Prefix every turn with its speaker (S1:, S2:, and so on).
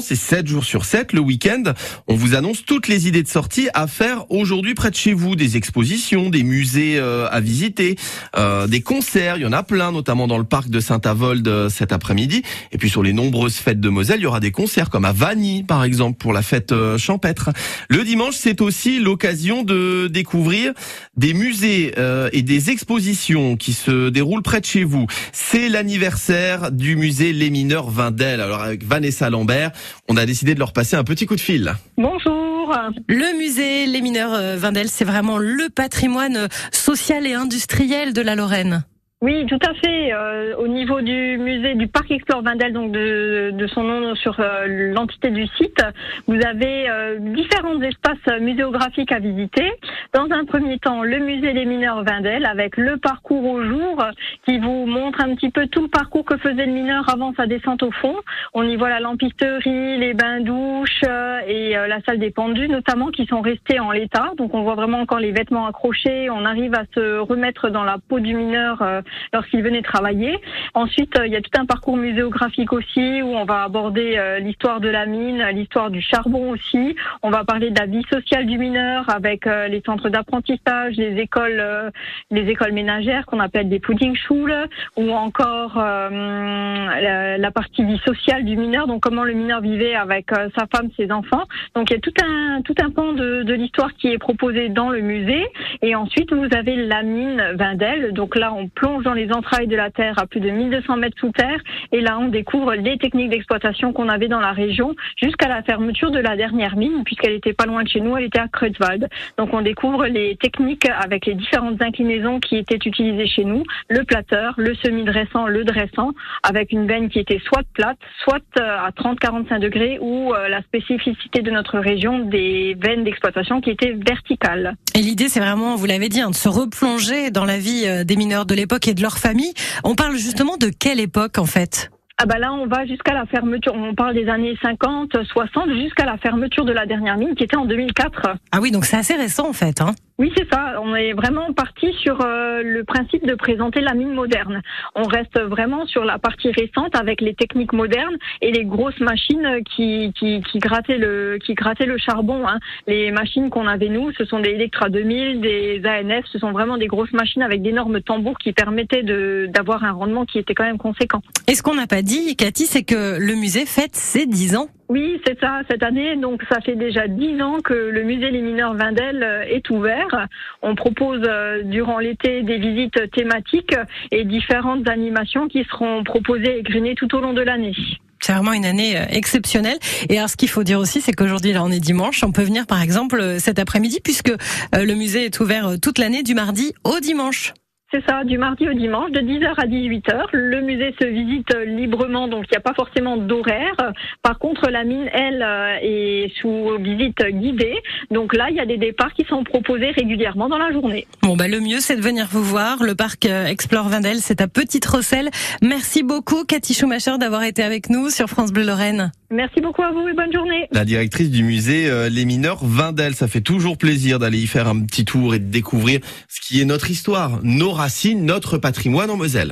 S1: C'est 7 jours sur 7, le week-end. On vous annonce toutes les idées de sortie à faire aujourd'hui près de chez vous. Des expositions, des musées euh, à visiter, euh, des concerts. Il y en a plein, notamment dans le parc de Saint-Avold euh, cet après-midi. Et puis sur les nombreuses fêtes de Moselle, il y aura des concerts comme à Vanny, par exemple, pour la fête champêtre. Le dimanche, c'est aussi l'occasion de découvrir des musées et des expositions qui se déroulent près de chez vous. C'est l'anniversaire du musée Les Mineurs Vindel. Alors avec Vanessa Lambert, on a décidé de leur passer un petit coup de fil.
S2: Bonjour. Le musée Les Mineurs euh, Vindel, c'est vraiment le patrimoine social et industriel de la Lorraine.
S3: Oui, tout à fait. Euh, au niveau du musée du parc Explore Vindel, donc de, de son nom sur euh, l'entité du site, vous avez euh, différents espaces muséographiques à visiter. Dans un premier temps, le musée des mineurs Vindel avec le parcours au jour qui vous montre un petit peu tout le parcours que faisait le mineur avant sa descente au fond. On y voit la lampisterie, les bains-douches et la salle des pendus notamment qui sont restés en l'état. Donc on voit vraiment encore les vêtements accrochés. On arrive à se remettre dans la peau du mineur lorsqu'il venait travailler. Ensuite, euh, il y a tout un parcours muséographique aussi où on va aborder euh, l'histoire de la mine, l'histoire du charbon aussi. On va parler de la vie sociale du mineur avec euh, les centres d'apprentissage, les écoles, les écoles ménagères qu'on appelle des pudding schools, ou encore la, la, partie vie sociale du mineur, donc comment le mineur vivait avec sa femme, ses enfants. Donc il y a tout un tout un pan de, de l'histoire qui est proposé dans le musée. Et ensuite vous avez la mine Vindel. Donc là on plonge dans les entrailles de la Terre à plus de 1200 mètres sous terre. Et là, on découvre les techniques d'exploitation qu'on avait dans la région jusqu'à la fermeture de la dernière mine, puisqu'elle était pas loin de chez nous, elle était à Kreutzwald. Donc on découvre les techniques avec les différentes inclinaisons qui étaient utilisées chez nous, le plateur, le semi-dressant, le dressant, avec une veine qui était soit plate, soit euh, à 30-45 degrés, ou euh, la spécificité de notre région des veines d'exploitation qui étaient verticales.
S2: Et l'idée, c'est vraiment, vous l'avez dit, hein, de se replonger dans la vie euh, des mineurs de l'époque et de leur famille. On parle justement de quelle époque en fait?
S3: Ah bah là, on va jusqu'à la fermeture. On parle des années 50, 60, jusqu'à la fermeture de la dernière mine qui était en 2004.
S2: Ah oui, donc c'est assez récent en fait. Hein
S3: oui, c'est ça. On est vraiment parti sur euh, le principe de présenter la mine moderne. On reste vraiment sur la partie récente avec les techniques modernes et les grosses machines qui, qui, qui grattaient le qui grattaient le charbon. Hein. Les machines qu'on avait nous, ce sont des Electra 2000, des ANF. Ce sont vraiment des grosses machines avec d'énormes tambours qui permettaient d'avoir un rendement qui était quand même conséquent.
S2: Et ce qu'on n'a pas dit, Cathy, c'est que le musée fête ses 10 ans.
S3: Oui, c'est ça, cette année. Donc, ça fait déjà dix ans que le musée Les Mineurs Vindel euh, est ouvert. On propose euh, durant l'été des visites thématiques et différentes animations qui seront proposées et grénées tout au long de l'année.
S2: C'est vraiment une année euh, exceptionnelle. Et alors, ce qu'il faut dire aussi, c'est qu'aujourd'hui, là, on est dimanche. On peut venir, par exemple, cet après-midi, puisque le musée est ouvert toute l'année, du mardi au dimanche.
S3: C'est ça, du mardi au dimanche, de 10h à 18h. Le musée se visite librement, donc il n'y a pas forcément d'horaire. Par contre, la mine, elle, euh, est sous visite guidée. Donc là, il y a des départs qui sont proposés régulièrement dans la journée.
S2: Bon, bah, le mieux, c'est de venir vous voir. Le parc euh, Explore Vindel, c'est à Petite Rosselle. Merci beaucoup, Cathy Schumacher, d'avoir été avec nous sur France Bleu Lorraine.
S3: Merci beaucoup à vous et bonne journée.
S1: La directrice du musée euh, Les Mineurs Vindel, ça fait toujours plaisir d'aller y faire un petit tour et de découvrir ce qui est notre histoire, nos racines, notre patrimoine en Moselle.